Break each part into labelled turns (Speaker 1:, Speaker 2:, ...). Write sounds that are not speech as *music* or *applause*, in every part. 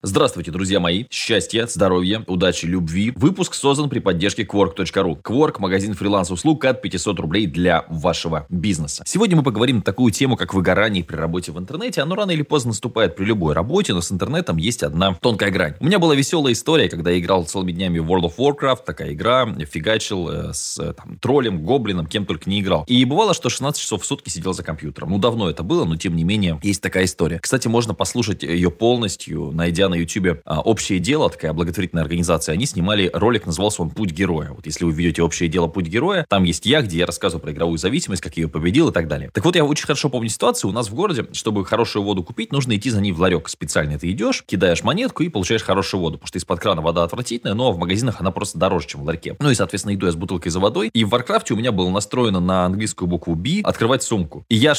Speaker 1: Здравствуйте, друзья мои! Счастья, здоровья, удачи, любви. Выпуск создан при поддержке Quark.ru. Quark – магазин фриланс-услуг от 500 рублей для вашего бизнеса. Сегодня мы поговорим на такую тему, как выгорание при работе в интернете. Оно рано или поздно наступает при любой работе, но с интернетом есть одна тонкая грань. У меня была веселая история, когда я играл целыми днями в World of Warcraft, такая игра, фигачил э, с э, там, троллем, гоблином, кем только не играл. И бывало, что 16 часов в сутки сидел за компьютером. Ну, давно это было, но тем не менее, есть такая история. Кстати, можно послушать ее полностью, найдя на YouTube а, «Общее дело», такая благотворительная организация, они снимали ролик, назывался он «Путь героя». Вот если вы ведете «Общее дело. Путь героя», там есть я, где я рассказываю про игровую зависимость, как я ее победил и так далее. Так вот, я очень хорошо помню ситуацию. У нас в городе, чтобы хорошую воду купить, нужно идти за ней в ларек специально. Ты идешь, кидаешь монетку и получаешь хорошую воду, потому что из-под крана вода отвратительная, но в магазинах она просто дороже, чем в ларьке. Ну и, соответственно, иду я с бутылкой за водой. И в Warcraft е у меня было настроено на английскую букву B открывать сумку. И я,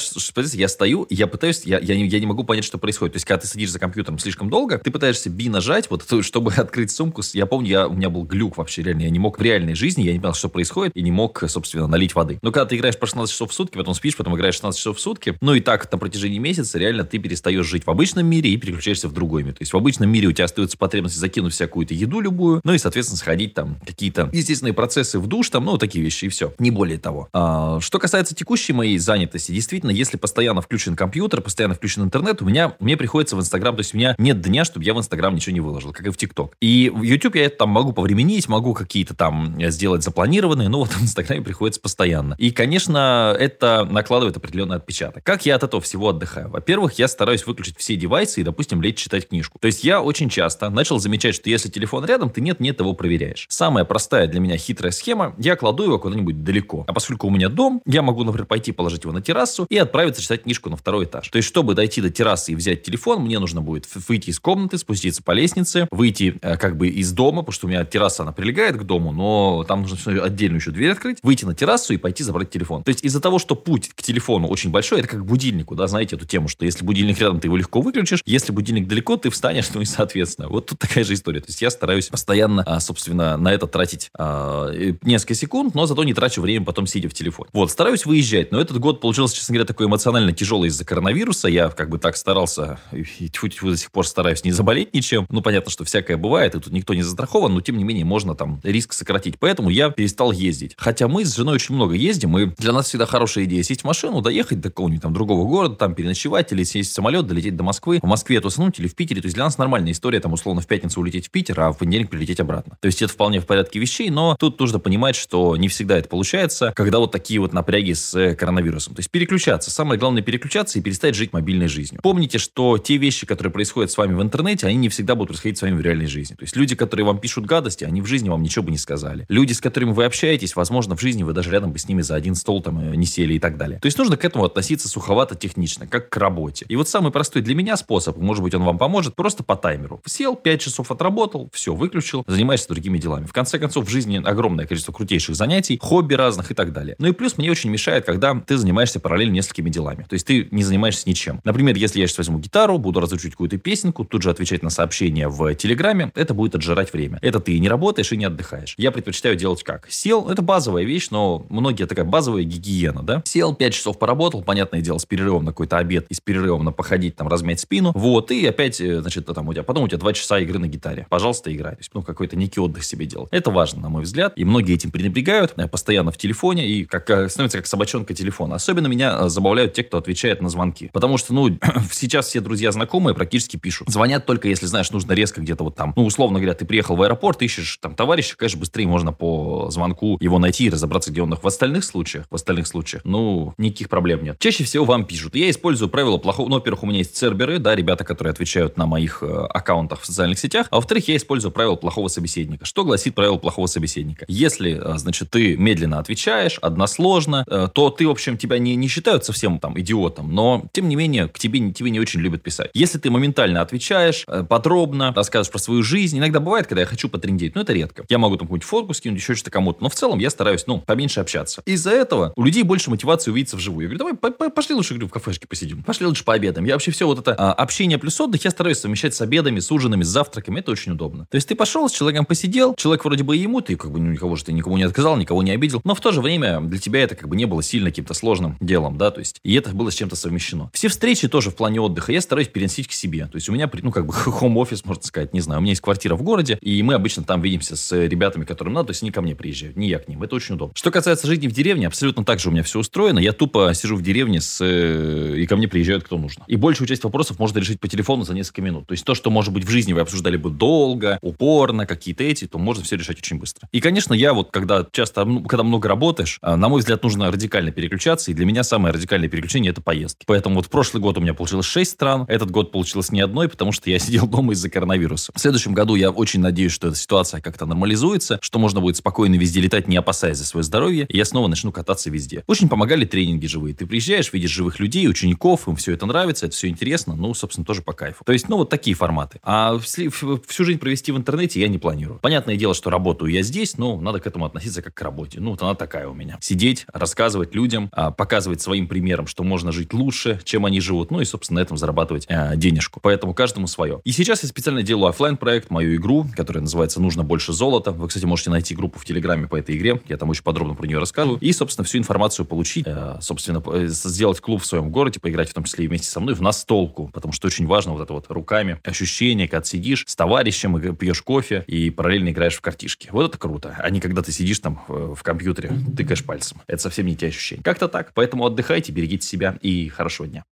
Speaker 1: я стою, я пытаюсь, я, я, не, я не могу понять, что происходит. То есть, когда ты сидишь за компьютером слишком долго, ты пытаешься B нажать, вот *laughs* чтобы открыть сумку, я помню, я, у меня был глюк вообще реально, я не мог в реальной жизни, я не понял, что происходит, и не мог, собственно, налить воды. Но когда ты играешь по 16 часов в сутки, потом спишь, потом играешь 16 часов в сутки, ну и так на протяжении месяца реально ты перестаешь жить в обычном мире и переключаешься в другой мир. То есть в обычном мире у тебя остается потребность закинуть всякую-то еду любую, ну и, соответственно, сходить там какие-то естественные процессы в душ, там, ну, такие вещи и все. Не более того. А, что касается текущей моей занятости, действительно, если постоянно включен компьютер, постоянно включен интернет, у меня, мне приходится в Инстаграм, то есть у меня нет дня, чтобы я в Инстаграм ничего не выложил, как и в ТикТок. И в YouTube я это там могу повременить, могу какие-то там сделать запланированные, но вот *laughs* в Инстаграме приходится постоянно. И, конечно, это накладывает определенный отпечаток. Как я от этого всего отдыхаю? Во-первых, я стараюсь выключить все девайсы и, допустим, лечь читать книжку. То есть я очень часто начал замечать, что если телефон рядом, ты нет-нет его проверяешь. Самая простая для меня хитрая схема, я кладу его куда-нибудь далеко. А поскольку у меня дом, я могу, например, пойти положить его на террасу и отправиться читать книжку на второй этаж. То есть, чтобы дойти до террасы и взять телефон, мне нужно будет выйти из комнаты, спуститься по лестнице, выйти э, как бы из дома, потому что у меня терраса, она прилегает к дому, но там нужно отдельную еще дверь открыть, выйти на террасу и пойти забрать телефон. То есть из-за того, что путь к телефону очень большой, это как к будильнику, да, знаете эту тему, что если будильник рядом, ты его легко выключишь, если будильник далеко, ты встанешь, ну и соответственно. Вот тут такая же история. То есть я стараюсь постоянно, а, собственно, на это тратить а, несколько секунд, но зато не трачу время потом сидя в телефоне. Вот, стараюсь выезжать, но этот год получился, честно говоря, такой эмоционально тяжелый из-за коронавируса. Я как бы так старался, и тьфу-тьфу до сих пор стараюсь не заболеть ничем. Ну, понятно, что всякое бывает, и тут никто не застрахован, но тем не менее можно там риск сократить. Поэтому я перестал ездить. Хотя мы с женой очень много ездим, и для нас всегда хорошая идея сесть в машину, доехать до какого-нибудь там другого города, там переночевать, или сесть в самолет, долететь до Москвы, в Москве тусануть или в Питере. То есть для нас нормальная история, там условно в пятницу улететь в Питер, а в понедельник прилететь обратно. То есть это вполне в порядке вещей, но тут нужно понимать, что не всегда это получается, когда вот такие вот напряги с коронавирусом. То есть переключаться. Самое главное переключаться и перестать жить мобильной жизнью. Помните, что те вещи, которые происходят с вами в интернете, они не всегда будут происходить с вами в реальной жизни. То есть люди, которые вам пишут гадости, они в жизни вам ничего бы не сказали. Люди, с которыми вы общаетесь, возможно, в жизни вы даже рядом бы с ними за один стол там э, не сели и так далее. То есть нужно к этому относиться суховато технично, как к работе. И вот самый простой для меня способ, может быть, он вам поможет, просто по таймеру. Сел, 5 часов отработал, все, выключил, занимаешься другими делами. В конце концов, в жизни огромное количество крутейших занятий, хобби разных и так далее. Ну и плюс мне очень мешает, когда ты занимаешься параллельно несколькими делами. То есть ты не занимаешься ничем. Например, если я сейчас возьму гитару, буду разучивать какую-то песенку, тут же отвечать на сообщения в Телеграме, это будет отжирать время. Это ты не работаешь и не отдыхаешь. Я предпочитаю делать как? Сел, это базовая вещь, но многие такая базовая гигиена, да? Сел, 5 часов поработал, понятное дело, с перерывом на какой-то обед и с перерывом на походить, там, размять спину, вот, и опять, э, значит, там у тебя, потом у тебя 2 часа игры на гитаре. Пожалуйста, играй. То есть, ну, какой-то некий отдых себе делать. Это важно, на мой взгляд, и многие этим пренебрегают, э, постоянно в телефоне, и как, э, становится как собачонка телефона. Особенно меня забавляют те, кто отвечает на звонки. Потому что, ну, *clears throat* сейчас все друзья знакомые практически пишут. Звонят только, если, знаешь, нужно резко где-то вот там, ну, условно говоря, ты приехал в аэропорт, ищешь там товарища, конечно, быстрее можно по звонку его найти и разобраться, где он их. В остальных случаях, в остальных случаях, ну, никаких проблем нет. Чаще всего вам пишут. Я использую правила плохого, ну, во-первых, у меня есть церберы, да, ребята, которые отвечают на моих э, аккаунтах в социальных сетях, а во-вторых, я использую правила плохого собеседника. Что гласит правило плохого собеседника? Если, э, значит, ты медленно отвечаешь, односложно, э, то ты, в общем, тебя не, не считают совсем там идиотом, но, тем не менее, к тебе, тебе не очень любят писать. Если ты моментально отвечаешь, э, подробно рассказываешь про свою жизнь, иногда бывает, когда я хочу потрендеть, но это редко. Я могу там какую-нибудь фотку скинуть, еще что-то кому-то, но в целом я стараюсь, ну, поменьше общаться. Из-за этого у людей больше мотивации увидеться вживую. Я говорю, давай пошли лучше, говорю, в кафешке посидим, пошли лучше пообедаем. Я вообще все вот это а, общение плюс отдых я стараюсь совмещать с обедами, с ужинами, с завтраками, это очень удобно. То есть ты пошел, с человеком посидел, человек вроде бы ему, ты как бы никого же ты никому не отказал, никого не обидел, но в то же время для тебя это как бы не было сильно каким-то сложным делом, да, то есть и это было с чем-то совмещено. Все встречи тоже в плане отдыха я стараюсь переносить к себе. То есть у меня, ну, как бы бы *laughs* хом-офис, можно сказать, не знаю. У меня есть квартира в городе, и мы обычно там видимся с ребятами, которым надо, то есть они ко мне приезжают, не я к ним. Это очень удобно. Что касается жизни в деревне, абсолютно так же у меня все устроено. Я тупо сижу в деревне с... Э, и ко мне приезжают кто нужно. И большую часть вопросов можно решить по телефону за несколько минут. То есть то, что, может быть, в жизни вы обсуждали бы долго, упорно, какие-то эти, то можно все решать очень быстро. И, конечно, я вот, когда часто, ну, когда много работаешь, а, на мой взгляд, нужно радикально переключаться, и для меня самое радикальное переключение – это поездки. Поэтому вот прошлый год у меня получилось 6 стран, этот год получилось ни одной, потому что я сидел дома из-за коронавируса. В следующем году я очень надеюсь, что эта ситуация как-то нормализуется, что можно будет спокойно везде летать, не опасаясь за свое здоровье, и я снова начну кататься везде. Очень помогали тренинги живые. Ты приезжаешь, видишь живых людей, учеников, им все это нравится, это все интересно, ну, собственно, тоже по кайфу. То есть, ну, вот такие форматы. А всю жизнь провести в интернете я не планирую. Понятное дело, что работаю я здесь, но надо к этому относиться как к работе. Ну, вот она такая у меня. Сидеть, рассказывать людям, а, показывать своим примером, что можно жить лучше, чем они живут, ну и, собственно, на этом зарабатывать а, денежку. Поэтому каждому свое. И сейчас я специально делаю офлайн проект мою игру, которая называется «Нужно больше золота». Вы, кстати, можете найти группу в Телеграме по этой игре. Я там очень подробно про нее рассказываю. И, собственно, всю информацию получить. Э, собственно, э, сделать клуб в своем городе, поиграть в том числе и вместе со мной в настолку. Потому что очень важно вот это вот руками ощущение, когда сидишь с товарищем и пьешь кофе и параллельно играешь в картишки. Вот это круто. А не когда ты сидишь там э, в компьютере, тыкаешь пальцем. Это совсем не те ощущения. Как-то так. Поэтому отдыхайте, берегите себя и хорошего дня.